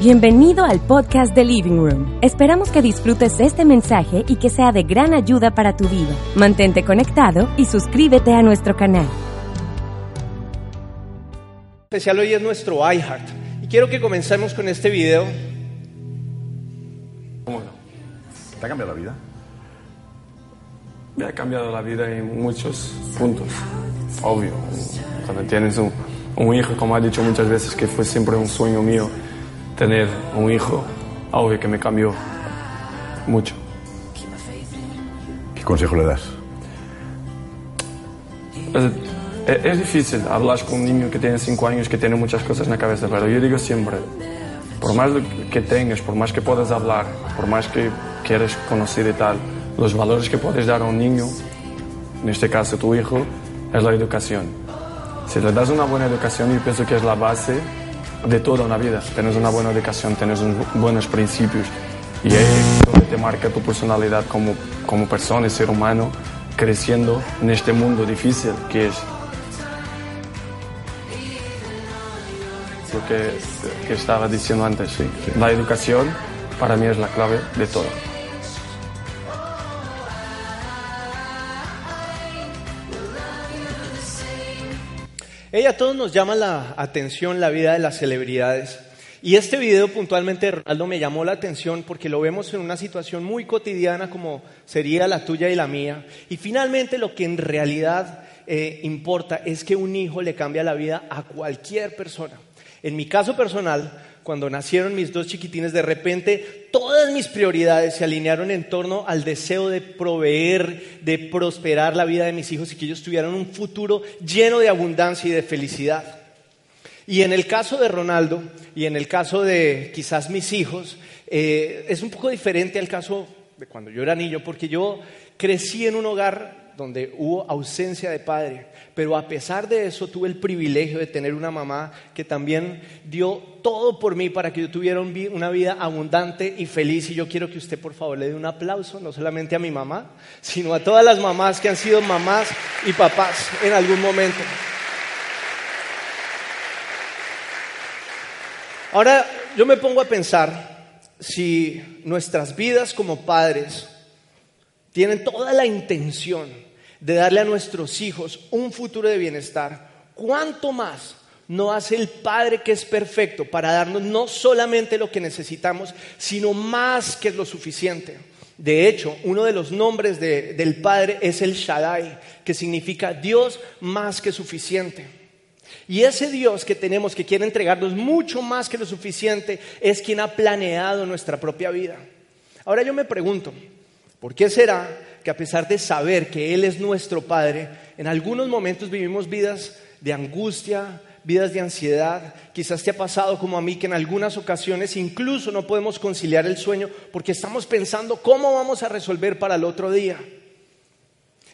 Bienvenido al podcast de Living Room. Esperamos que disfrutes este mensaje y que sea de gran ayuda para tu vida. Mantente conectado y suscríbete a nuestro canal. especial hoy es nuestro iHeart. Y quiero que comencemos con este video. ¿Cómo no? ¿Te ha cambiado la vida? Me ha cambiado la vida en muchos puntos. Obvio, cuando tienes un, un hijo, como ha dicho muchas veces, que fue siempre un sueño mío tener un hijo, obvio que me cambió mucho. ¿Qué consejo le das? Es, es- difícil hablar con un niño que tiene 5 años, que tiene muchas cosas en la cabeza, pero yo digo siempre, por más que tengas, por más que puedas hablar, por más que quieras conocer y tal, los valores que puedes dar a un niño, en este caso tu hijo, es la educación. Si le das una buena educación, yo pienso que es la base de toda una vida. Tienes una buena educación, tienes buenos principios y ahí es donde te marca tu personalidad como, como persona y ser humano creciendo en este mundo difícil que es lo que, estaba diciendo antes. La educación para mí es la clave de todo. Ella a todos nos llama la atención la vida de las celebridades. Y este video puntualmente de Ronaldo me llamó la atención porque lo vemos en una situación muy cotidiana como sería la tuya y la mía. Y finalmente lo que en realidad eh, importa es que un hijo le cambia la vida a cualquier persona. En mi caso personal, cuando nacieron mis dos chiquitines, de repente todas mis prioridades se alinearon en torno al deseo de proveer, de prosperar la vida de mis hijos y que ellos tuvieran un futuro lleno de abundancia y de felicidad. Y en el caso de Ronaldo y en el caso de quizás mis hijos, eh, es un poco diferente al caso de cuando yo era niño, porque yo crecí en un hogar donde hubo ausencia de padre, pero a pesar de eso tuve el privilegio de tener una mamá que también dio todo por mí para que yo tuviera un vi- una vida abundante y feliz. Y yo quiero que usted por favor le dé un aplauso, no solamente a mi mamá, sino a todas las mamás que han sido mamás y papás en algún momento. Ahora yo me pongo a pensar si nuestras vidas como padres tienen toda la intención de darle a nuestros hijos un futuro de bienestar, ¿cuánto más no hace el Padre que es perfecto para darnos no solamente lo que necesitamos, sino más que lo suficiente? De hecho, uno de los nombres de- del Padre es el Shaddai, que significa Dios más que suficiente. Y ese Dios que tenemos, que quiere entregarnos mucho más que lo suficiente, es quien ha planeado nuestra propia vida. Ahora yo me pregunto, ¿por qué será que a pesar de saber que Él es nuestro Padre, en algunos momentos vivimos vidas de angustia, vidas de ansiedad? Quizás te ha pasado como a mí que en algunas ocasiones incluso no podemos conciliar el sueño porque estamos pensando cómo vamos a resolver para el otro día.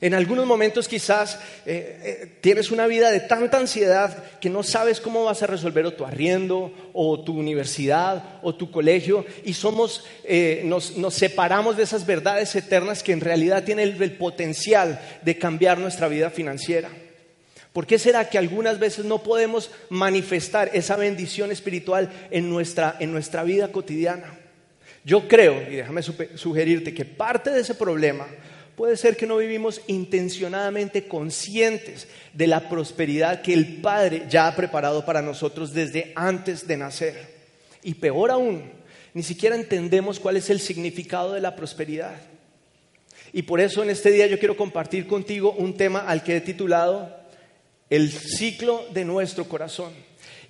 En algunos momentos quizás eh, eh, tienes una vida de tanta ansiedad que no sabes cómo vas a resolver tu arriendo o tu universidad o tu colegio y somos, eh, nos, nos separamos de esas verdades eternas que en realidad tienen el, el potencial de cambiar nuestra vida financiera. ¿Por qué será que algunas veces no podemos manifestar esa bendición espiritual en nuestra, en nuestra vida cotidiana? Yo creo, y déjame sugerirte, que parte de ese problema puede ser que no vivimos intencionadamente conscientes de la prosperidad que el Padre ya ha preparado para nosotros desde antes de nacer. Y peor aún, ni siquiera entendemos cuál es el significado de la prosperidad. Y por eso en este día yo quiero compartir contigo un tema al que he titulado El ciclo de nuestro corazón.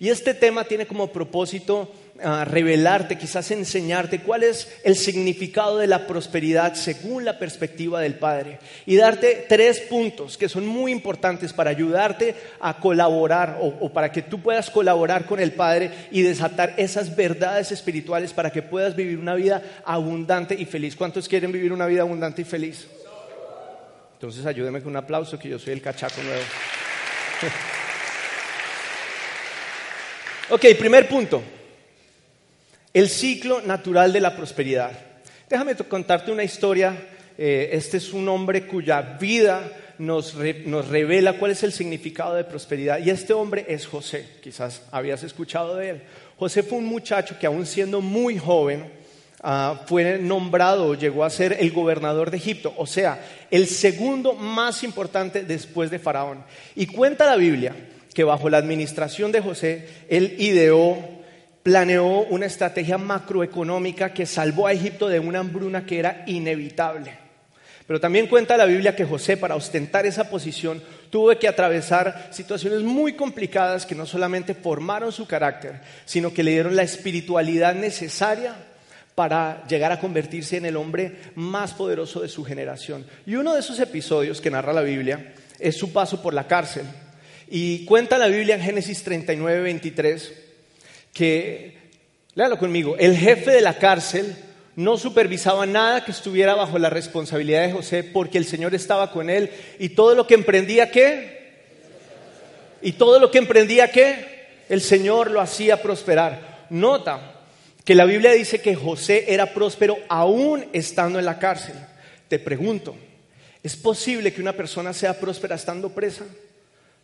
Y este tema tiene como propósito ah, revelarte, quizás enseñarte cuál es el significado de la prosperidad según la perspectiva del Padre. Y darte tres puntos que son muy importantes para ayudarte a colaborar o, para que tú puedas colaborar con el Padre y desatar esas verdades espirituales para que puedas vivir una vida abundante y feliz. ¿Cuántos quieren vivir una vida abundante y feliz? Entonces ayúdeme con un aplauso que yo soy el cachaco nuevo. Ok, primer punto. El ciclo natural de la prosperidad. Déjame contarte una historia. Eh, este es un hombre cuya vida nos, nos revela cuál es el significado de prosperidad. Y este hombre es José. Quizás habías escuchado de él. José fue un muchacho que aún siendo muy joven ah, fue nombrado, llegó a ser el gobernador de Egipto, o sea, el segundo más importante después de Faraón. Y cuenta la Biblia que bajo la administración de José, él ideó, planeó una estrategia macroeconómica que salvó a Egipto de una hambruna que era inevitable. Pero también cuenta la Biblia que José, para ostentar esa posición, tuvo que atravesar situaciones muy complicadas que no solamente formaron su carácter, sino que le dieron la espiritualidad necesaria para llegar a convertirse en el hombre más poderoso de su generación. Y uno de esos episodios que narra la Biblia es su paso por la cárcel. Y cuenta la Biblia en Génesis 39, 23, que, léalo conmigo, el jefe de la cárcel no supervisaba nada que estuviera bajo la responsabilidad de José porque el Señor estaba con él y todo lo que emprendía qué? Y todo lo que emprendía qué? El Señor lo hacía prosperar. Nota que la Biblia dice que José era próspero aún estando en la cárcel. Te pregunto, ¿es posible que una persona sea próspera estando presa?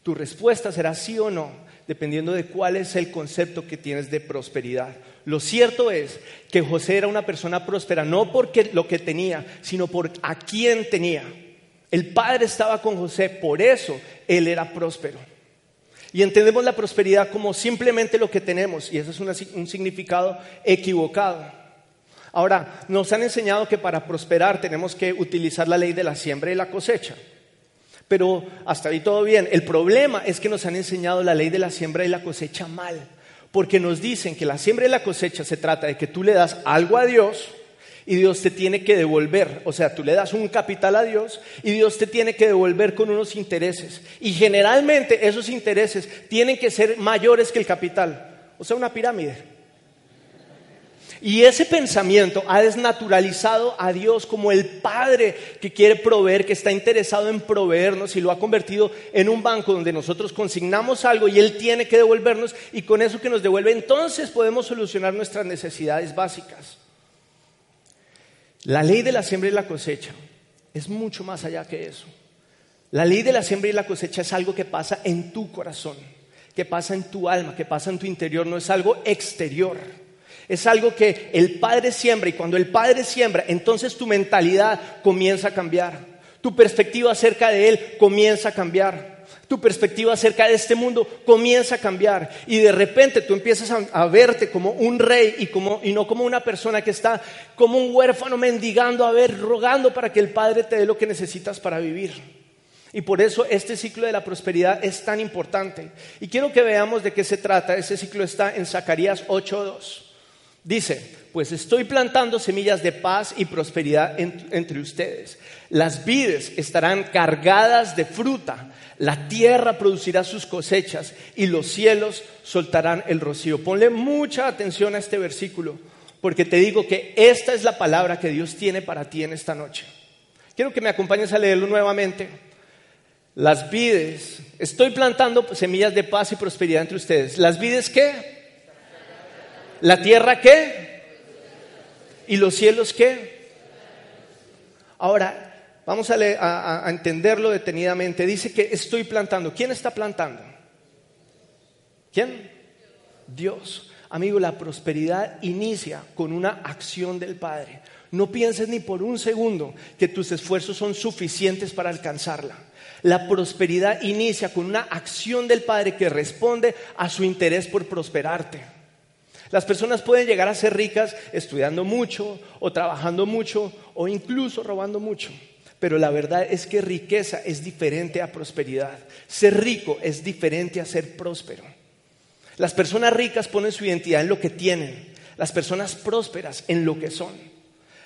Tu respuesta será sí o no, dependiendo de cuál es el concepto que tienes de prosperidad. Lo cierto es que José era una persona próspera, no porque lo que tenía, sino por a quién tenía. El padre estaba con José, por eso él era próspero. Y entendemos la prosperidad como simplemente lo que tenemos, y eso es un significado equivocado. Ahora, nos han enseñado que para prosperar tenemos que utilizar la ley de la siembra y la cosecha. Pero hasta ahí todo bien. El problema es que nos han enseñado la ley de la siembra y la cosecha mal. Porque nos dicen que la siembra y la cosecha se trata de que tú le das algo a Dios y Dios te tiene que devolver. O sea, tú le das un capital a Dios y Dios te tiene que devolver con unos intereses. Y generalmente esos intereses tienen que ser mayores que el capital. O sea, una pirámide. Y ese pensamiento ha desnaturalizado a Dios como el Padre que quiere proveer, que está interesado en proveernos y lo ha convertido en un banco donde nosotros consignamos algo y Él tiene que devolvernos y con eso que nos devuelve entonces podemos solucionar nuestras necesidades básicas. La ley de la siembra y la cosecha es mucho más allá que eso. La ley de la siembra y la cosecha es algo que pasa en tu corazón, que pasa en tu alma, que pasa en tu interior, no es algo exterior. Es algo que el Padre siembra y cuando el Padre siembra, entonces tu mentalidad comienza a cambiar. Tu perspectiva acerca de Él comienza a cambiar. Tu perspectiva acerca de este mundo comienza a cambiar. Y de repente tú empiezas a, verte como un rey y, como, y no como una persona que está como un huérfano mendigando a ver, rogando para que el Padre te dé lo que necesitas para vivir. Y por eso este ciclo de la prosperidad es tan importante. Y quiero que veamos de qué se trata. Ese ciclo está en Zacarías 8.2. Dice, pues estoy plantando semillas de paz y prosperidad entre ustedes. Las vides estarán cargadas de fruta, la tierra producirá sus cosechas y los cielos soltarán el rocío. Ponle mucha atención a este versículo, porque te digo que esta es la palabra que Dios tiene para ti en esta noche. Quiero que me acompañes a leerlo nuevamente. Las vides, estoy plantando semillas de paz y prosperidad entre ustedes. ¿Las vides qué? ¿La tierra qué? ¿Y los cielos qué? Ahora, vamos a, a, entenderlo detenidamente. Dice que estoy plantando. ¿Quién está plantando? ¿Quién? Dios. Amigo, la prosperidad inicia con una acción del Padre. No pienses ni por un segundo que tus esfuerzos son suficientes para alcanzarla. La prosperidad inicia con una acción del Padre que responde a su interés por prosperarte. Las personas pueden llegar a ser ricas estudiando mucho o trabajando mucho o incluso robando mucho. Pero la verdad es que riqueza es diferente a prosperidad. Ser rico es diferente a ser próspero. Las personas ricas ponen su identidad en lo que tienen. Las personas prósperas en lo que son.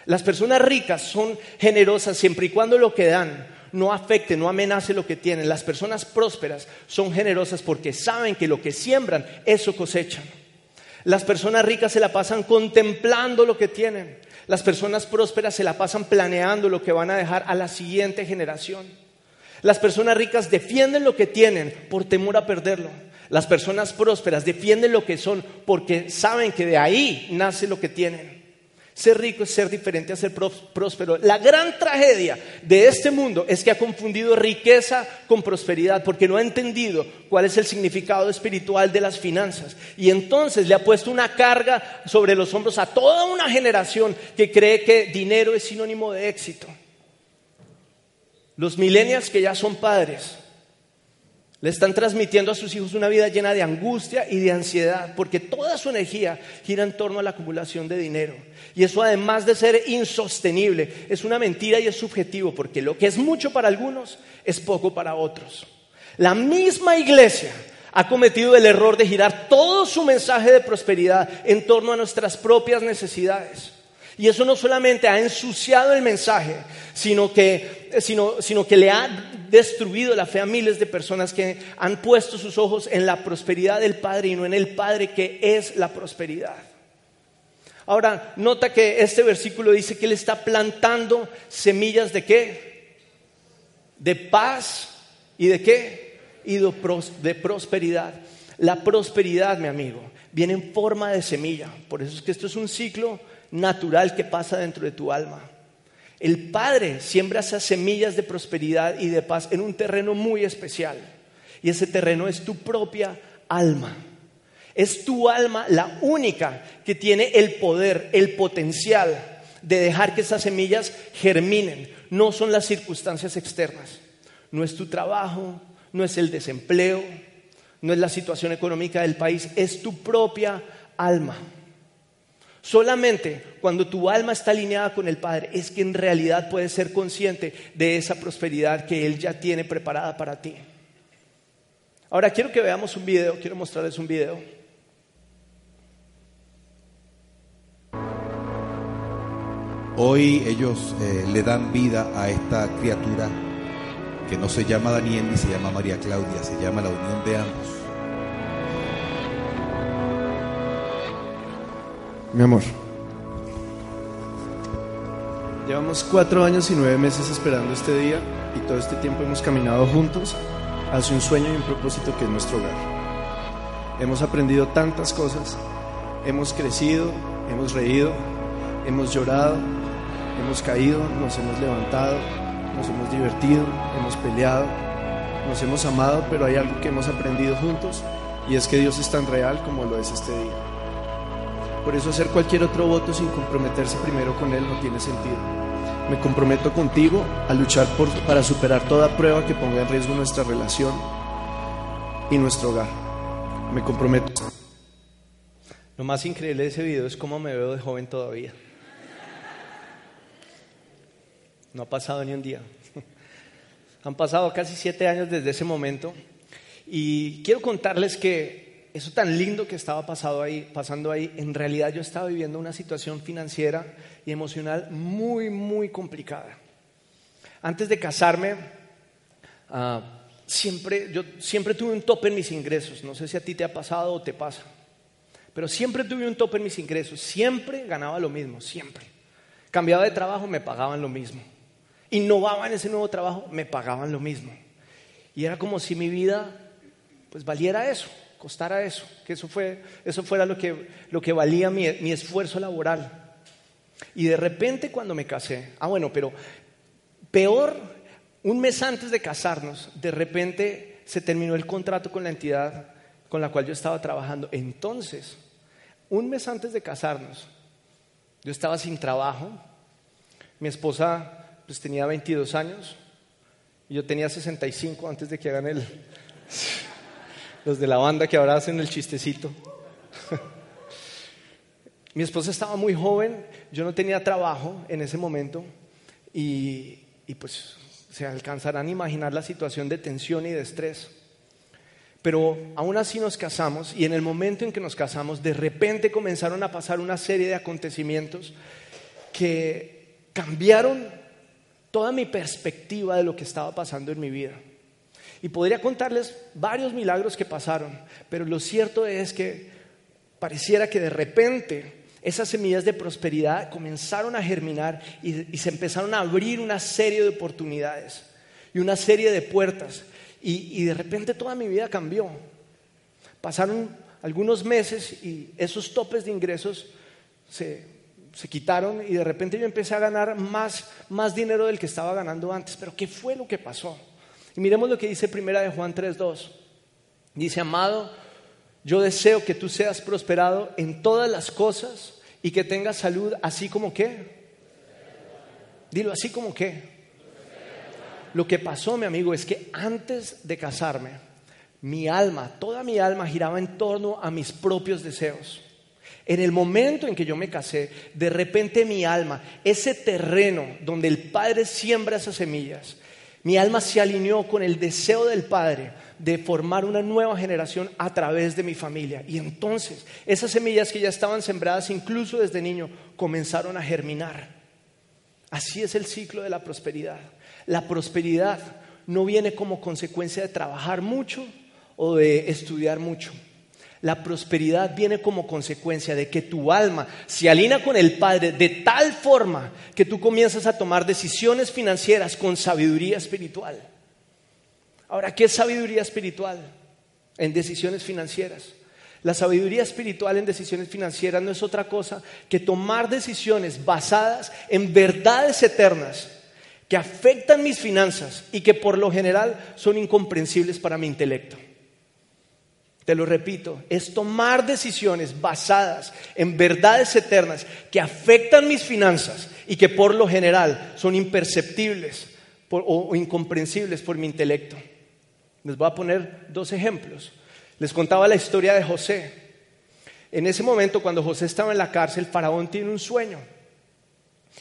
Las personas ricas son generosas siempre y cuando lo que dan no afecte, no amenace lo que tienen. Las personas prósperas son generosas porque saben que lo que siembran, eso cosechan. Las personas ricas se la pasan contemplando lo que tienen. Las personas prósperas se la pasan planeando lo que van a dejar a la siguiente generación. Las personas ricas defienden lo que tienen por temor a perderlo. Las personas prósperas defienden lo que son porque saben que de ahí nace lo que tienen. Ser rico es ser diferente a ser próspero. La gran tragedia de este mundo es que ha confundido riqueza con prosperidad porque no ha entendido cuál es el significado espiritual de las finanzas. Y entonces le ha puesto una carga sobre los hombros a toda una generación que cree que dinero es sinónimo de éxito. Los millennials que ya son padres le están transmitiendo a sus hijos una vida llena de angustia y de ansiedad, porque toda su energía gira en torno a la acumulación de dinero. Y eso además de ser insostenible, es una mentira y es subjetivo, porque lo que es mucho para algunos es poco para otros. La misma iglesia ha cometido el error de girar todo su mensaje de prosperidad en torno a nuestras propias necesidades. Y eso no solamente ha ensuciado el mensaje, sino que, sino, sino que le ha destruido la fe a miles de personas que han puesto sus ojos en la prosperidad del Padre y no en el Padre que es la prosperidad. Ahora, nota que este versículo dice que Él está plantando semillas de qué? De paz y de qué? Y de prosperidad. La prosperidad, mi amigo, viene en forma de semilla. Por eso es que esto es un ciclo natural que pasa dentro de tu alma. El Padre siembra esas semillas de prosperidad y de paz en un terreno muy especial. Y ese terreno es tu propia alma. Es tu alma la única que tiene el poder, el potencial de dejar que esas semillas germinen. No son las circunstancias externas. No es tu trabajo, no es el desempleo, no es la situación económica del país, es tu propia alma. Solamente cuando tu alma está alineada con el Padre es que en realidad puedes ser consciente de esa prosperidad que Él ya tiene preparada para ti. Ahora quiero que veamos un video, quiero mostrarles un video. Hoy ellos eh, le dan vida a esta criatura que no se llama Daniel ni se llama María Claudia, se llama la unión de ambos. Mi amor. Llevamos cuatro años y nueve meses esperando este día y todo este tiempo hemos caminado juntos hacia un sueño y un propósito que es nuestro hogar. Hemos aprendido tantas cosas, hemos crecido, hemos reído, hemos llorado, hemos caído, nos hemos levantado, nos hemos divertido, hemos peleado, nos hemos amado, pero hay algo que hemos aprendido juntos y es que Dios es tan real como lo es este día. Por eso hacer cualquier otro voto sin comprometerse primero con Él no tiene sentido. Me comprometo contigo a luchar por, para superar toda prueba que ponga en riesgo nuestra relación y nuestro hogar. Me comprometo. Lo más increíble de ese video es cómo me veo de joven todavía. No ha pasado ni un día. Han pasado casi siete años desde ese momento y quiero contarles que eso tan lindo que estaba pasado ahí, pasando ahí, en realidad yo estaba viviendo una situación financiera y emocional muy, muy complicada. Antes de casarme, ah, siempre, yo siempre tuve un tope en mis ingresos. No sé si a ti te ha pasado o te pasa. Pero siempre tuve un tope en mis ingresos. Siempre ganaba lo mismo, siempre. Cambiaba de trabajo, me pagaban lo mismo. Innovaba en ese nuevo trabajo, me pagaban lo mismo. Y era como si mi vida pues valiera eso costara eso, que eso, fue, eso fuera lo que, lo que valía mi, mi esfuerzo laboral. Y de repente cuando me casé, ah bueno, pero peor, un mes antes de casarnos, de repente se terminó el contrato con la entidad con la cual yo estaba trabajando. Entonces, un mes antes de casarnos, yo estaba sin trabajo, mi esposa pues tenía 22 años, y yo tenía 65 antes de que hagan el los de la banda que ahora hacen el chistecito. Mi esposa estaba muy joven, yo no tenía trabajo en ese momento y, pues se alcanzarán a imaginar la situación de tensión y de estrés. Pero aún así nos casamos y en el momento en que nos casamos, de repente comenzaron a pasar una serie de acontecimientos que cambiaron toda mi perspectiva de lo que estaba pasando en mi vida. Y podría contarles varios milagros que pasaron, pero lo cierto es que pareciera que de repente esas semillas de prosperidad comenzaron a germinar y, se empezaron a abrir una serie de oportunidades y una serie de puertas. Y, y de repente toda mi vida cambió. Pasaron algunos meses y esos topes de ingresos se se quitaron y de repente yo empecé a ganar más, más dinero del que estaba ganando antes. Pero ¿qué fue lo que pasó? Y miremos lo que dice primera de Juan 3.2. Dice, amado, yo deseo que tú seas prosperado en todas las cosas y que tengas salud, así como qué. Dilo, así como qué. Lo que pasó, mi amigo, es que antes de casarme, mi alma, toda mi alma giraba en torno a mis propios deseos. En el momento en que yo me casé, de repente mi alma, ese terreno donde el Padre siembra esas semillas, mi alma se alineó con el deseo del Padre de formar una nueva generación a través de mi familia. Y entonces esas semillas que ya estaban sembradas incluso desde niño comenzaron a germinar. Así es el ciclo de la prosperidad. La prosperidad no viene como consecuencia de trabajar mucho o de estudiar mucho. La prosperidad viene como consecuencia de que tu alma se alinea con el Padre de tal forma que tú comienzas a tomar decisiones financieras con sabiduría espiritual. Ahora, ¿qué es sabiduría espiritual en decisiones financieras? La sabiduría espiritual en decisiones financieras no es otra cosa que tomar decisiones basadas en verdades eternas que afectan mis finanzas y que por lo general son incomprensibles para mi intelecto. Te lo repito, es tomar decisiones basadas en verdades eternas que afectan mis finanzas y que por lo general son imperceptibles o, incomprensibles por mi intelecto. Les voy a poner dos ejemplos. Les contaba la historia de José. En ese momento, cuando José estaba en la cárcel, Faraón tiene un sueño.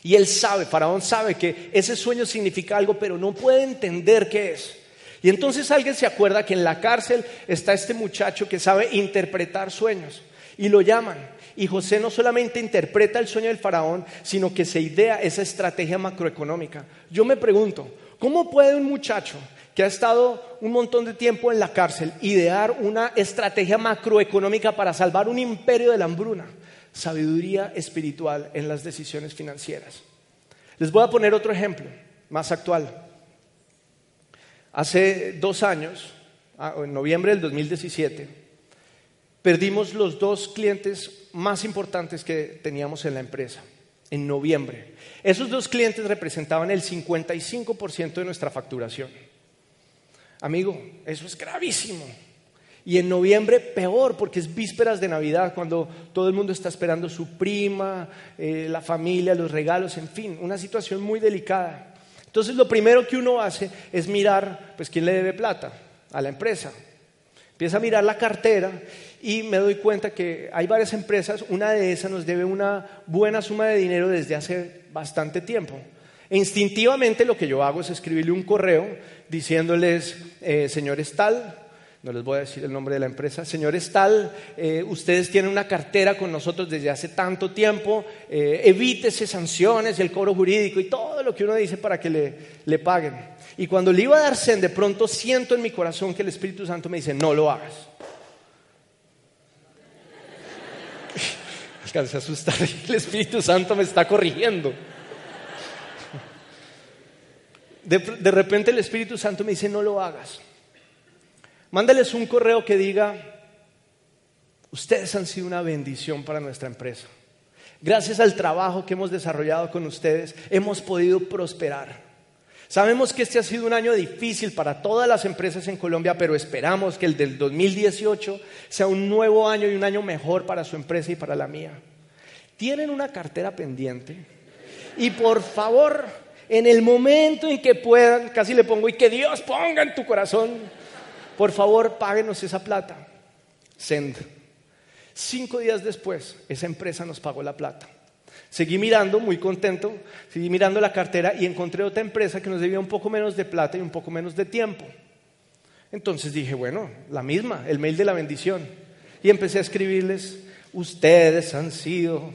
Y él sabe, Faraón sabe que ese sueño significa algo, pero no puede entender qué es. Y entonces alguien se acuerda que en la cárcel está este muchacho que sabe interpretar sueños y lo llaman. Y José no solamente interpreta el sueño del faraón, sino que se idea esa estrategia macroeconómica. Yo me pregunto, ¿cómo puede un muchacho que ha estado un montón de tiempo en la cárcel idear una estrategia macroeconómica para salvar un imperio de la hambruna? Sabiduría espiritual en las decisiones financieras. Les voy a poner otro ejemplo más actual. Hace dos años, ah, en noviembre del 2017, perdimos los dos clientes más importantes que teníamos en la empresa, en noviembre. Esos dos clientes representaban el 55% de nuestra facturación. Amigo, eso es gravísimo. Y en noviembre peor, porque es vísperas de Navidad, cuando todo el mundo está esperando su prima, eh, la familia, los regalos, en fin, una situación muy delicada. Entonces lo primero que uno hace es mirar, pues, quién le debe plata a la empresa. Empieza a mirar la cartera y me doy cuenta que hay varias empresas, una de esas nos debe una buena suma de dinero desde hace bastante tiempo. E instintivamente lo que yo hago es escribirle un correo diciéndoles, eh, señores tal, no les voy a decir el nombre de la empresa, señores tal, eh, ustedes tienen una cartera con nosotros desde hace tanto tiempo, eh, evítese sanciones, el cobro jurídico y todo lo que uno dice para que le, le paguen. Y cuando le iba a dar sen, de pronto siento en mi corazón que el Espíritu Santo me dice, no lo hagas. Alcancé a asustar el Espíritu Santo me está corrigiendo. De, de repente el Espíritu Santo me dice, no lo hagas. Mándales un correo que diga, ustedes han sido una bendición para nuestra empresa. Gracias al trabajo que hemos desarrollado con ustedes, hemos podido prosperar. Sabemos que este ha sido un año difícil para todas las empresas en Colombia, pero esperamos que el del 2018 sea un nuevo año y un año mejor para su empresa y para la mía. ¿Tienen una cartera pendiente? Y por favor, en el momento en que puedan, casi le pongo, y que Dios ponga en tu corazón por favor, páguenos esa plata. Send. Cinco días después, esa empresa nos pagó la plata. Seguí mirando, muy contento, seguí mirando la cartera y encontré otra empresa que nos debía un poco menos de plata y un poco menos de tiempo. Entonces dije, bueno, la misma, el mail de la bendición. Y empecé a escribirles, ustedes han sido,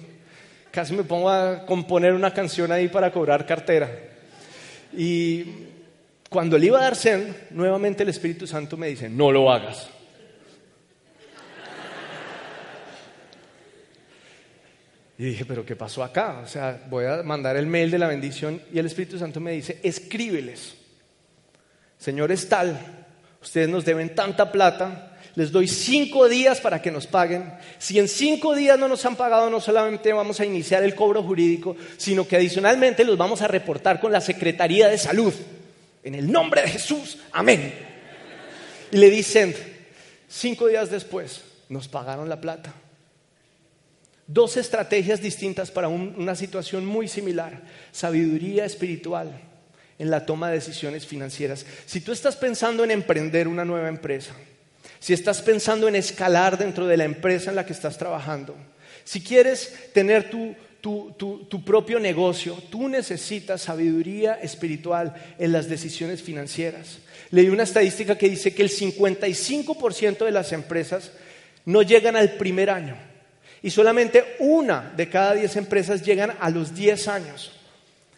casi me pongo a componer una canción ahí para cobrar cartera. Y cuando le iba a dar sen, nuevamente el Espíritu Santo me dice, no lo hagas. Y dije, pero ¿qué pasó acá? O sea, voy a mandar el mail de la bendición y el Espíritu Santo me dice, escríbeles, señores tal, ustedes nos deben tanta plata, les doy cinco días para que nos paguen. Si en cinco días no nos han pagado, no solamente vamos a iniciar el cobro jurídico, sino que adicionalmente los vamos a reportar con la Secretaría de Salud. En el nombre de Jesús, amén. Y le dicen, cinco días después, nos pagaron la plata. Dos estrategias distintas para una situación muy similar. Sabiduría espiritual en la toma de decisiones financieras. Si tú estás pensando en emprender una nueva empresa, si estás pensando en escalar dentro de la empresa en la que estás trabajando, si quieres tener tu, tu, propio negocio, tú necesitas sabiduría espiritual en las decisiones financieras. Leí una estadística que dice que el 55% de las empresas no llegan al primer año y solamente una de cada diez empresas llegan a los diez años.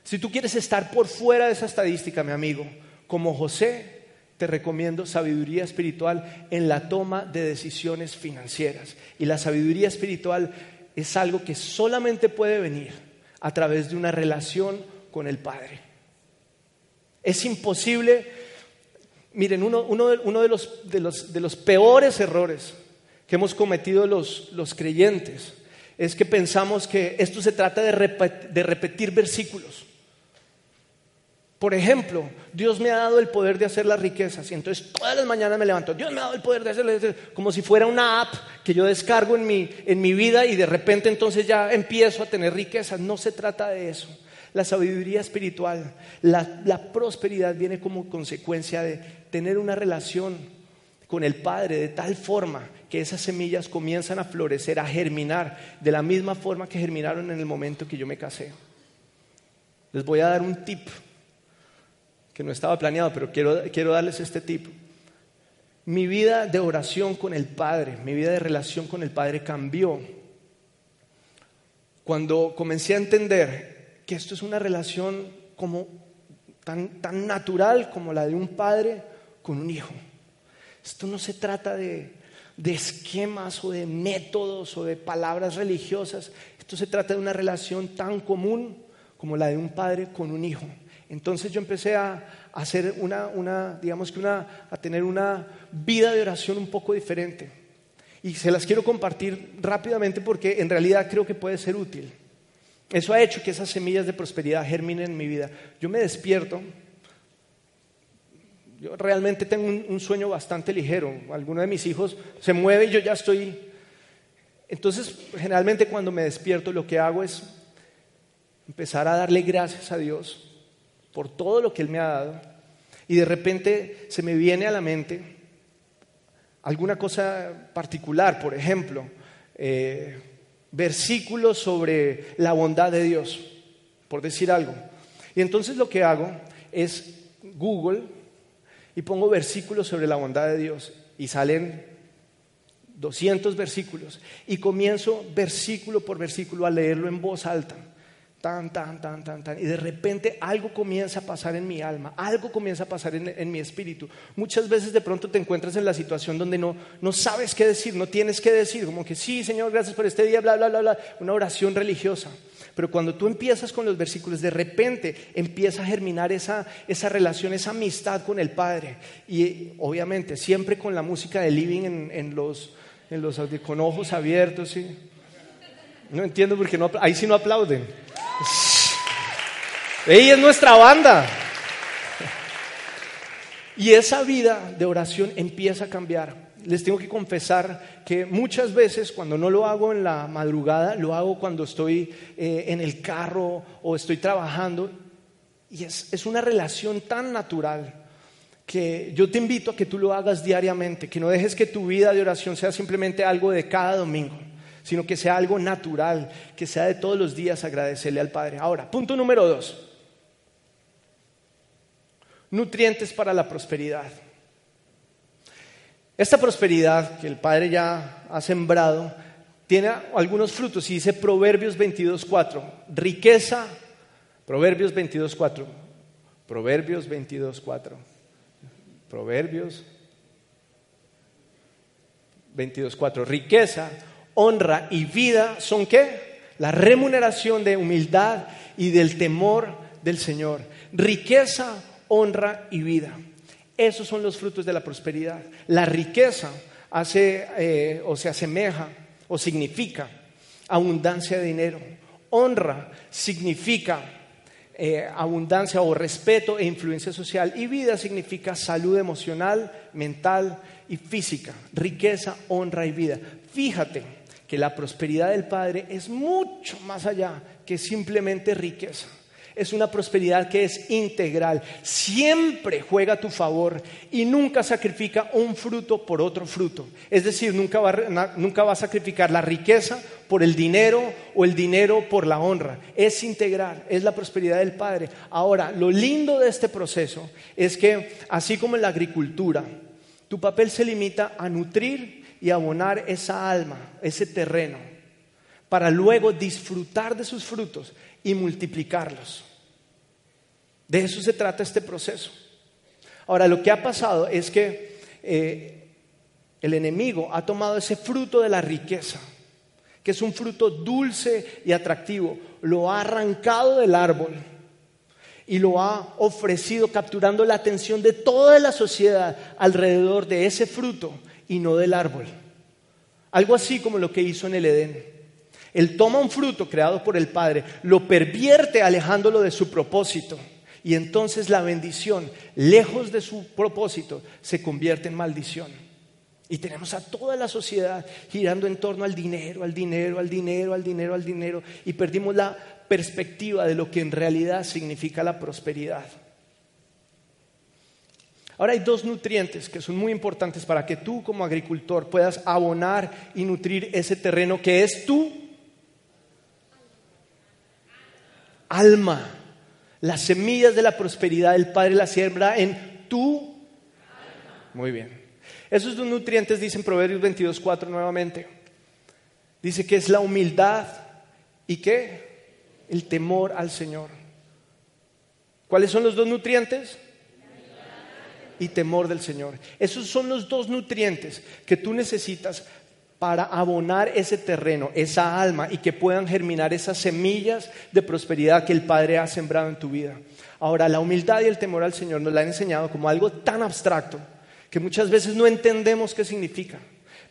Si tú quieres estar por fuera de esa estadística, mi amigo, como José, te recomiendo sabiduría espiritual en la toma de decisiones financieras. Y la sabiduría espiritual es algo que solamente puede venir a través de una relación con el Padre. Es imposible, miren, uno, de, los, de los peores errores que hemos cometido los, los creyentes es que pensamos que esto se trata de, de repetir versículos. Por ejemplo, Dios me ha dado el poder de hacer las riquezas y entonces todas las mañanas me levanto, Dios me ha dado el poder de hacer como si fuera una app que yo descargo en mi, en mi vida y de repente entonces ya empiezo a tener riquezas. No se trata de eso. La sabiduría espiritual, la, la prosperidad viene como consecuencia de tener una relación con el Padre de tal forma que esas semillas comienzan a florecer, a germinar, de la misma forma que germinaron en el momento que yo me casé. Les voy a dar un tip que no estaba planeado, pero quiero, quiero darles este tip. Mi vida de oración con el Padre, mi vida de relación con el Padre cambió cuando comencé a entender que esto es una relación como tan, tan natural como la de un padre con un hijo. Esto no se trata de, esquemas o de métodos o de palabras religiosas. Esto se trata de una relación tan común como la de un padre con un hijo. Entonces yo empecé a, hacer una, digamos que una, a tener una vida de oración un poco diferente. Y se las quiero compartir rápidamente porque en realidad creo que puede ser útil. Eso ha hecho que esas semillas de prosperidad germinen en mi vida. Yo me despierto yo realmente tengo un, sueño bastante ligero. Alguno de mis hijos se mueve y yo ya estoy... Entonces, generalmente cuando me despierto lo que hago es empezar a darle gracias a Dios por todo lo que Él me ha dado. Y de repente se me viene a la mente alguna cosa particular, por ejemplo, eh, versículos sobre la bondad de Dios, por decir algo. Y entonces lo que hago es Google y pongo versículos sobre la bondad de Dios y salen 200 versículos y comienzo versículo por versículo a leerlo en voz alta. Tan, tan, tan, tan, tan. Y de repente algo comienza a pasar en mi alma, algo comienza a pasar en, mi espíritu. Muchas veces de pronto te encuentras en la situación donde no, no sabes qué decir, no tienes qué decir, como que sí, Señor, gracias por este día, bla, bla, bla, bla, una oración religiosa. Pero cuando tú empiezas con los versículos, de repente empieza a germinar esa, esa relación, esa amistad con el Padre. Y obviamente, siempre con la música de living en, en los, en los, con ojos abiertos. ¿sí? No entiendo por qué no, ahí sí no aplauden. Ella es nuestra banda. Y esa vida de oración empieza a cambiar les tengo que confesar que muchas veces cuando no lo hago en la madrugada, lo hago cuando estoy eh, en el carro o estoy trabajando. Y es, es una relación tan natural que yo te invito a que tú lo hagas diariamente, que no dejes que tu vida de oración sea simplemente algo de cada domingo, sino que sea algo natural, que sea de todos los días agradecerle al Padre. Ahora, punto número dos. Nutrientes para la prosperidad. Esta prosperidad que el Padre ya ha sembrado tiene algunos frutos y dice Proverbios 22.4, riqueza, Proverbios 22.4, Proverbios 22.4, Proverbios 22.4, riqueza, honra y vida son qué? La remuneración de humildad y del temor del Señor. Riqueza, honra y vida. Esos son los frutos de la prosperidad. La riqueza hace eh, o se asemeja o significa abundancia de dinero. Honra significa eh, abundancia o respeto e influencia social. Y vida significa salud emocional, mental y física. Riqueza, honra y vida. Fíjate que la prosperidad del Padre es mucho más allá que simplemente riqueza es una prosperidad que es integral. Siempre juega a tu favor y nunca sacrifica un fruto por otro fruto. Es decir, nunca va, nunca va a sacrificar la riqueza por el dinero o el dinero por la honra. Es integral, es la prosperidad del Padre. Ahora, lo lindo de este proceso es que, así como en la agricultura, tu papel se limita a nutrir y abonar esa alma, ese terreno, para luego disfrutar de sus frutos y multiplicarlos. De eso se trata este proceso. Ahora, lo que ha pasado es que eh, el enemigo ha tomado ese fruto de la riqueza, que es un fruto dulce y atractivo, lo ha arrancado del árbol y lo ha ofrecido capturando la atención de toda la sociedad alrededor de ese fruto y no del árbol. Algo así como lo que hizo en el Edén. Él toma un fruto creado por el Padre, lo pervierte alejándolo de su propósito. Y entonces la bendición, lejos de su propósito, se convierte en maldición. Y tenemos a toda la sociedad girando en torno al dinero, al dinero, al dinero, al dinero, al dinero. Y perdimos la perspectiva de lo que en realidad significa la prosperidad. Ahora hay dos nutrientes que son muy importantes para que tú como agricultor puedas abonar y nutrir ese terreno que es tú alma. Las semillas de la prosperidad el Padre la siembra en tu alma. Muy bien. Esos dos nutrientes dicen Proverbios 22, 4 nuevamente. Dice que es la humildad y qué? El temor al Señor. ¿Cuáles son los dos nutrientes? Y temor del Señor. Esos son los dos nutrientes que tú necesitas para abonar ese terreno, esa alma y que puedan germinar esas semillas de prosperidad que el Padre ha sembrado en tu vida. Ahora, la humildad y el temor al Señor nos la han enseñado como algo tan abstracto que muchas veces no entendemos qué significa.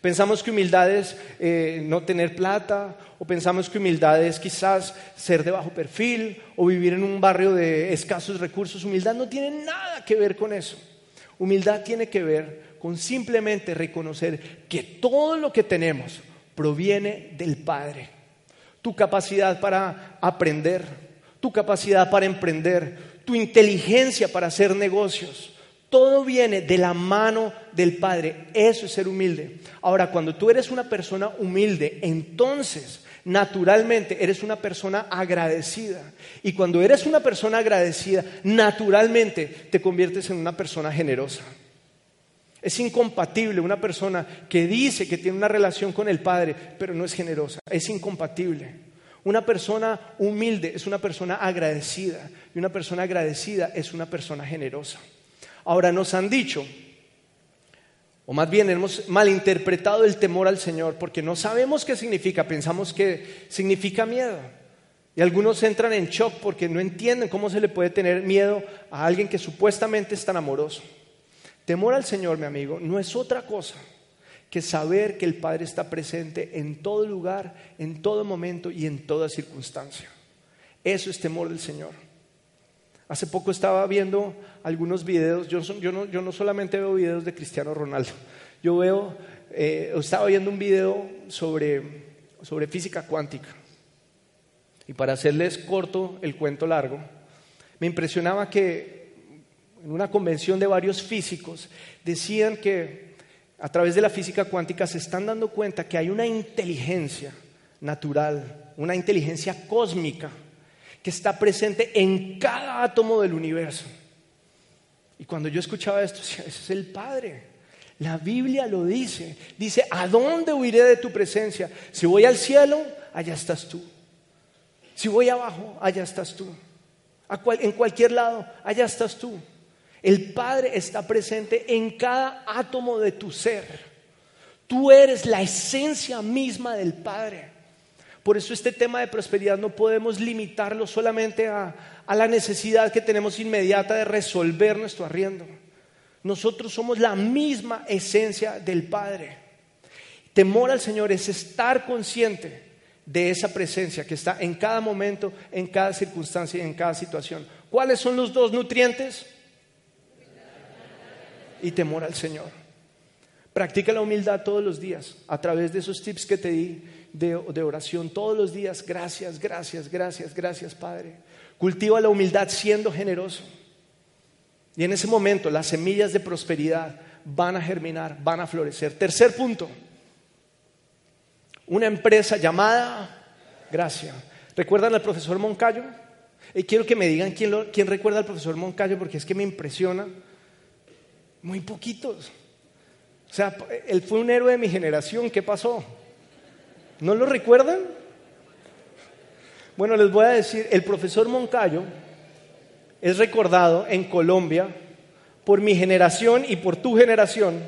Pensamos que humildad es eh, no tener plata, o pensamos que humildad es quizás ser de bajo perfil, o vivir en un barrio de escasos recursos. Humildad no tiene nada que ver con eso. Humildad tiene que ver con simplemente reconocer que todo lo que tenemos proviene del Padre. Tu capacidad para aprender, tu capacidad para emprender, tu inteligencia para hacer negocios, todo viene de la mano del Padre. Eso es ser humilde. Ahora, cuando tú eres una persona humilde, entonces naturalmente eres una persona agradecida. Y cuando eres una persona agradecida, naturalmente te conviertes en una persona generosa. Es incompatible una persona que dice que tiene una relación con el Padre, pero no es generosa. Es incompatible. Una persona humilde es una persona agradecida y una persona agradecida es una persona generosa. Ahora nos han dicho, o más bien hemos malinterpretado el temor al Señor porque no sabemos qué significa, pensamos que significa miedo. Y algunos entran en shock porque no entienden cómo se le puede tener miedo a alguien que supuestamente es tan amoroso. Temor al Señor, mi amigo, no es otra cosa que saber que el Padre está presente en todo lugar, en todo momento y en toda circunstancia. Eso es temor del Señor. Hace poco estaba viendo algunos videos, yo, no, solamente veo videos de Cristiano Ronaldo, yo veo, eh, estaba viendo un video sobre, sobre física cuántica. Y para hacerles corto el cuento largo, me impresionaba que en una convención de varios físicos, decían que a través de la física cuántica se están dando cuenta que hay una inteligencia natural, una inteligencia cósmica que está presente en cada átomo del universo. Y cuando yo escuchaba esto, decía, ese es el Padre. La Biblia lo dice. Dice, ¿a dónde huiré de tu presencia? Si voy al cielo, allá estás tú. Si voy abajo, allá estás tú. en cualquier lado, allá estás tú. El Padre está presente en cada átomo de tu ser. Tú eres la esencia misma del Padre. Por eso este tema de prosperidad no podemos limitarlo solamente a, la necesidad que tenemos inmediata de resolver nuestro arriendo. Nosotros somos la misma esencia del Padre. Temor al Señor es estar consciente de esa presencia que está en cada momento, en cada circunstancia y en cada situación. ¿Cuáles son los dos nutrientes? Y temor al Señor. Practica la humildad todos los días a través de esos tips que te di de, oración todos los días. Gracias, gracias, gracias, gracias, Padre. Cultiva la humildad siendo generoso. Y en ese momento las semillas de prosperidad van a germinar, van a florecer. Tercer punto, una empresa llamada Gracia. ¿Recuerdan al profesor Moncayo? Y quiero que me digan quién, quién recuerda al profesor Moncayo porque es que me impresiona. Muy poquitos. O sea, él fue un héroe de mi generación. ¿Qué pasó? ¿No lo recuerdan? Bueno, les voy a decir, el profesor Moncayo es recordado en Colombia por mi generación y por tu generación,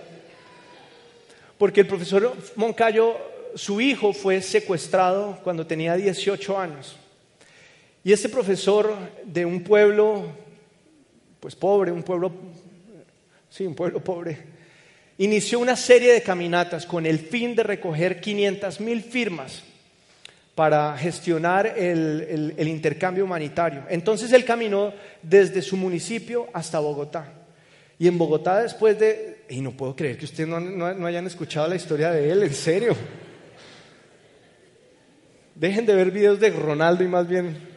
porque el profesor Moncayo, su hijo fue secuestrado cuando tenía 18 años. Y este profesor de un pueblo, pues pobre, un pueblo, sí, un pueblo pobre, inició una serie de caminatas con el fin de recoger 500 mil firmas para gestionar el, intercambio humanitario. Entonces él caminó desde su municipio hasta Bogotá. Y en Bogotá después de... Y no puedo creer que ustedes no, no hayan escuchado la historia de él, en serio. Dejen de ver videos de Ronaldo y más bien...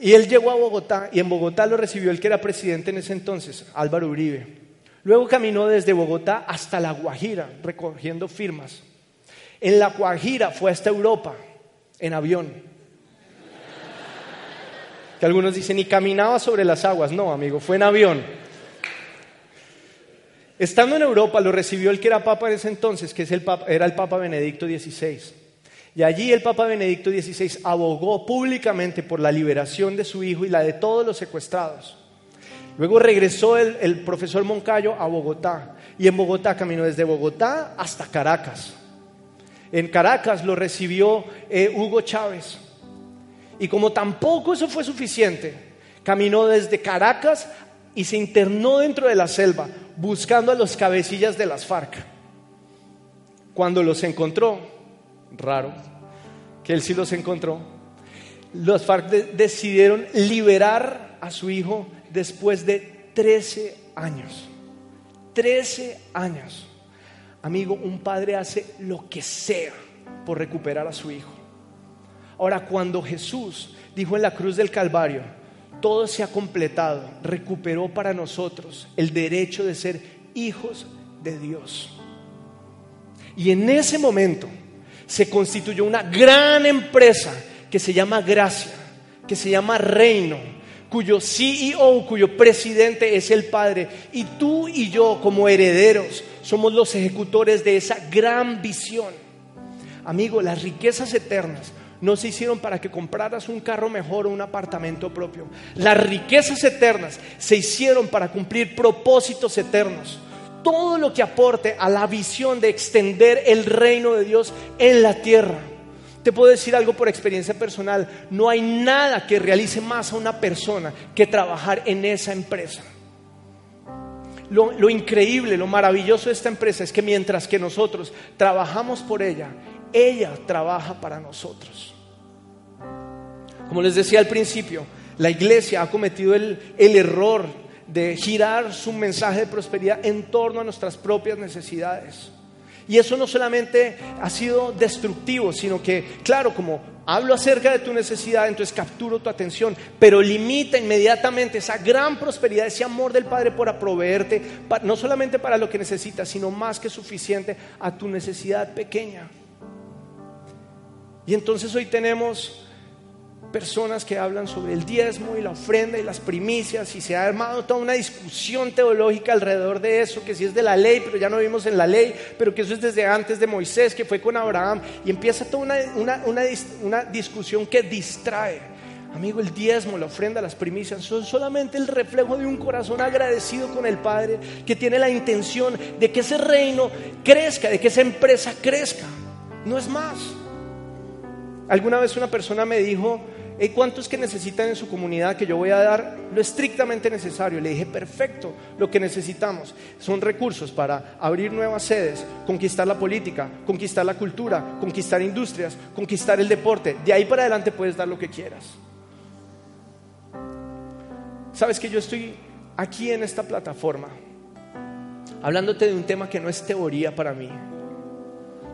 Y él llegó a Bogotá y en Bogotá lo recibió el que era presidente en ese entonces, Álvaro Uribe. Luego caminó desde Bogotá hasta La Guajira recogiendo firmas. En La Guajira fue hasta Europa en avión. Que algunos dicen, y caminaba sobre las aguas. No, amigo, fue en avión. Estando en Europa lo recibió el que era papa en ese entonces, que es el era el Papa Benedicto XVI. Y allí el Papa Benedicto XVI abogó públicamente por la liberación de su hijo y la de todos los secuestrados. Luego regresó el, profesor Moncayo a Bogotá y en Bogotá caminó desde Bogotá hasta Caracas. En Caracas lo recibió eh, Hugo Chávez. Y como tampoco eso fue suficiente, caminó desde Caracas y se internó dentro de la selva buscando a los cabecillas de las FARC. Cuando los encontró, raro, que él sí los encontró, los FARC decidieron liberar a su hijo después de 13 años. 13 años. Amigo, un padre hace lo que sea por recuperar a su hijo. Ahora, cuando Jesús dijo en la cruz del Calvario, todo se ha completado, recuperó para nosotros el derecho de ser hijos de Dios. Y en ese momento se constituyó una gran empresa que se llama gracia, que se llama reino, cuyo CEO, cuyo presidente es el Padre. Y tú y yo como herederos somos los ejecutores de esa gran visión. Amigo, las riquezas eternas no se hicieron para que compraras un carro mejor o un apartamento propio. Las riquezas eternas se hicieron para cumplir propósitos eternos. Todo lo que aporte a la visión de extender el reino de Dios en la tierra. Te puedo decir algo por experiencia personal, no hay nada que realice más a una persona que trabajar en esa empresa. Lo, increíble, lo maravilloso de esta empresa es que mientras que nosotros trabajamos por ella, ella trabaja para nosotros. Como les decía al principio, la iglesia ha cometido el error de girar su mensaje de prosperidad en torno a nuestras propias necesidades. Y eso no solamente ha sido destructivo, sino que, claro, como hablo acerca de tu necesidad, entonces capturo tu atención, pero limita inmediatamente esa gran prosperidad, ese amor del Padre por proveerte, no solamente para lo que necesitas, sino más que suficiente a tu necesidad pequeña. Y entonces hoy tenemos personas que hablan sobre el diezmo y la ofrenda y las primicias y se ha armado toda una discusión teológica alrededor de eso, que si es de la ley, pero ya no vimos en la ley, pero que eso es desde antes de Moisés, que fue con Abraham, y empieza toda una, una discusión que distrae. Amigo, el diezmo, la ofrenda, las primicias son solamente el reflejo de un corazón agradecido con el Padre que tiene la intención de que ese reino crezca, de que esa empresa crezca. No es más. Alguna vez una persona me dijo, "Hey, ¿cuántos que necesitan en su comunidad que yo voy a dar lo estrictamente necesario? Le dije, perfecto, lo que necesitamos son recursos para abrir nuevas sedes, conquistar la política, conquistar la cultura, conquistar industrias, conquistar el deporte. De ahí para adelante puedes dar lo que quieras. Sabes que yo estoy aquí en esta plataforma hablándote de un tema que no es teoría para mí.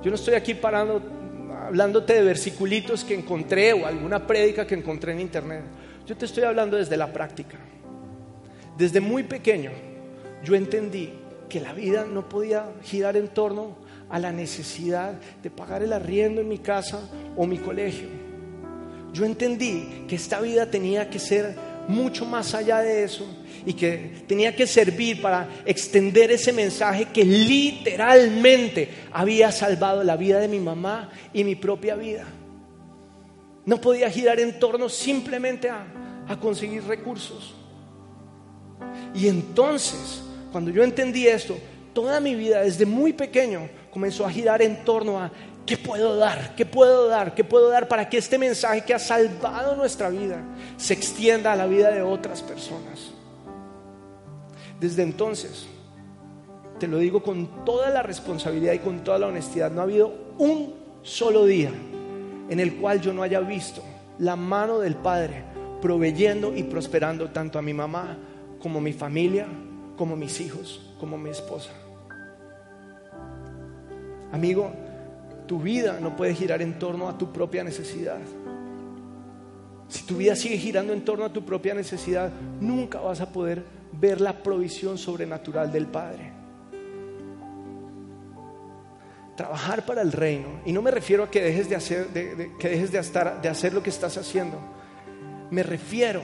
Yo no estoy aquí parando, hablándote de versiculitos que encontré o alguna prédica que encontré en internet. Yo te estoy hablando desde la práctica. Desde muy pequeño yo entendí que la vida no podía girar en torno a la necesidad de pagar el arriendo en mi casa o mi colegio. Yo entendí que esta vida tenía que ser mucho más allá de eso y que tenía que servir para extender ese mensaje que literalmente había salvado la vida de mi mamá y mi propia vida. No podía girar en torno simplemente a, a conseguir recursos. Y entonces, cuando yo entendí esto, toda mi vida desde muy pequeño comenzó a girar en torno a ¿Qué puedo dar? ¿Qué puedo dar? ¿Qué puedo dar para que este mensaje que ha salvado nuestra vida se extienda a la vida de otras personas? Desde entonces, te lo digo con toda la responsabilidad y con toda la honestidad, no ha habido un solo día en el cual yo no haya visto la mano del Padre proveyendo y prosperando tanto a mi mamá como a mi familia, como a mis hijos, como a mi esposa. Amigo, tu vida no puede girar en torno a tu propia necesidad. Si tu vida sigue girando en torno a tu propia necesidad, nunca vas a poder ver la provisión sobrenatural del Padre. Trabajar para el reino, y no me refiero a que dejes de hacer, que dejes de, estar, de hacer lo que estás haciendo, me refiero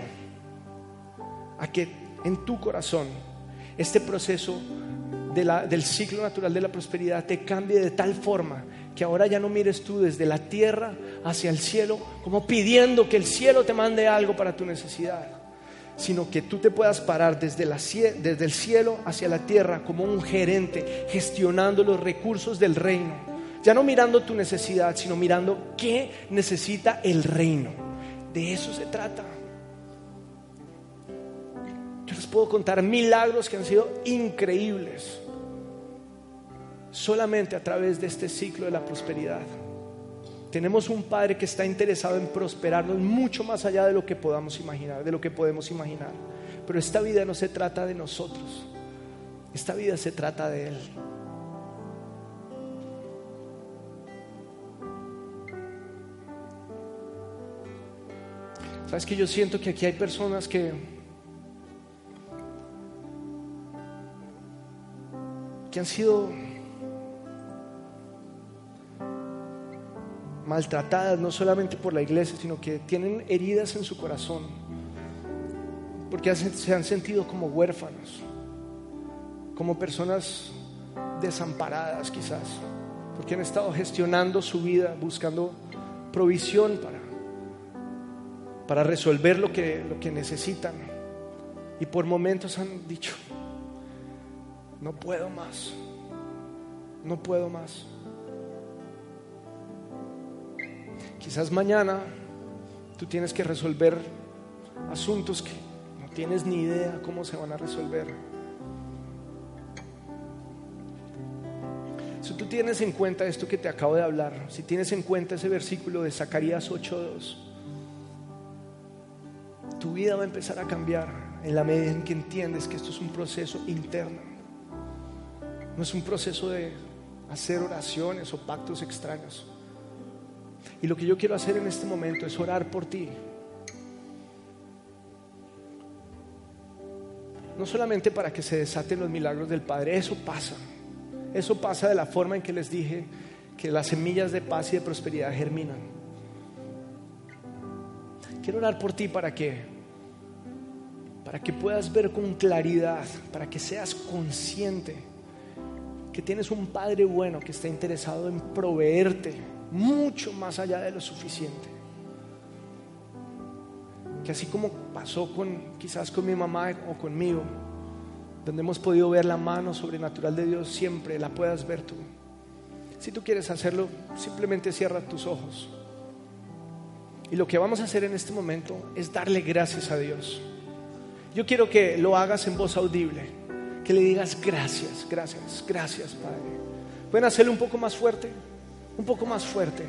a que en tu corazón este proceso del ciclo natural de la prosperidad te cambie de tal forma que ahora ya no mires tú desde la tierra hacia el cielo como pidiendo que el cielo te mande algo para tu necesidad, sino que tú te puedas parar desde, la, desde el cielo hacia la tierra como un gerente gestionando los recursos del reino. Ya no mirando tu necesidad, sino mirando qué necesita el reino. De eso se trata. Yo les puedo contar milagros que han sido increíbles solamente a través de este ciclo de la prosperidad. Tenemos un Padre que está interesado en prosperarnos mucho más allá de lo que podamos imaginar, de lo que podemos imaginar. Pero esta vida no se trata de nosotros, esta vida se trata de Él. Sabes que yo siento que aquí hay personas que que han sido maltratadas, no solamente por la iglesia, sino que tienen heridas en su corazón, porque se han sentido como huérfanos, como personas desamparadas quizás, porque han estado gestionando su vida, buscando provisión para, para resolver lo que, lo que necesitan. Y por momentos han dicho, no puedo más, no puedo más. Quizás mañana tú tienes que resolver asuntos que no tienes ni idea cómo se van a resolver. Si tú tienes en cuenta esto que te acabo de hablar, si tienes en cuenta ese versículo de Zacarías 8:2, tu vida va a empezar a cambiar en la medida en que entiendes que esto es un proceso interno. No es un proceso de hacer oraciones o pactos extraños. Y lo que yo quiero hacer en este momento es orar por ti. No solamente para que se desaten los milagros del Padre, eso pasa. Eso pasa de la forma en que les dije que las semillas de paz y de prosperidad germinan. Quiero orar por ti para que para que puedas ver con claridad, para que seas consciente que tienes un Padre bueno que está interesado en proveerte mucho más allá de lo suficiente. Que así como pasó con quizás con mi mamá o conmigo, donde hemos podido ver la mano sobrenatural de Dios, siempre la puedas ver tú. Si tú quieres hacerlo, simplemente cierra tus ojos. Y lo que vamos a hacer en este momento es darle gracias a Dios. Yo quiero que lo hagas en voz audible, que le digas gracias, gracias, gracias Padre. ¿Pueden hacerlo un poco más fuerte? Un poco más fuerte.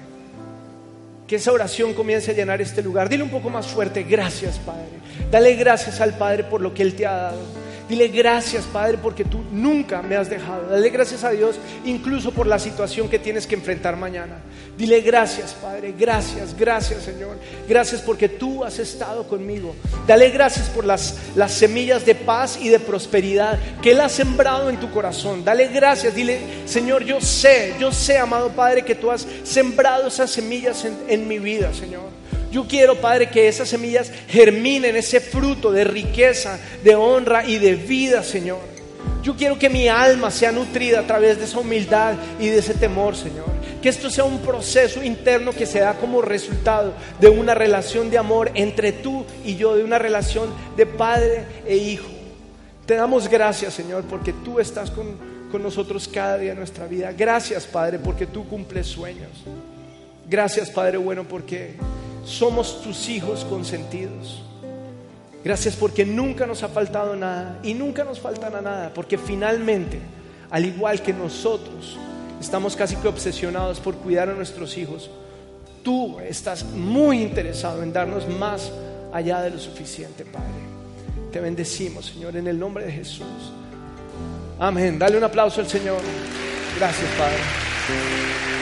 Que esa oración comience a llenar este lugar. Dile un poco más fuerte, gracias Padre. Dale gracias al Padre por lo que Él te ha dado. Dile gracias, Padre, porque tú nunca me has dejado. Dale gracias a Dios, incluso por la situación que tienes que enfrentar mañana. Dile gracias, Padre, gracias, gracias, Señor. Gracias porque tú has estado conmigo. Dale gracias por las, las semillas de paz y de prosperidad que Él ha sembrado en tu corazón. Dale gracias, dile, Señor, yo sé, yo sé, amado Padre, que tú has sembrado esas semillas en, en mi vida, Señor. Yo quiero, Padre, que esas semillas germinen ese fruto de riqueza, de honra y de vida, Señor. Yo quiero que mi alma sea nutrida a través de esa humildad y de ese temor, Señor. Que esto sea un proceso interno que se da como resultado de una relación de amor entre tú y yo, de una relación de padre e hijo. Te damos gracias, Señor, porque tú estás con, con nosotros cada día de nuestra vida. Gracias, Padre, porque tú cumples sueños. Gracias, Padre bueno, porque somos tus hijos consentidos. Gracias porque nunca nos ha faltado nada y nunca nos faltará nada, porque finalmente, al igual que nosotros, estamos casi que obsesionados por cuidar a nuestros hijos, tú estás muy interesado en darnos más allá de lo suficiente, Padre. Te bendecimos, Señor, en el nombre de Jesús. Amén. Dale un aplauso al Señor. Gracias, Padre.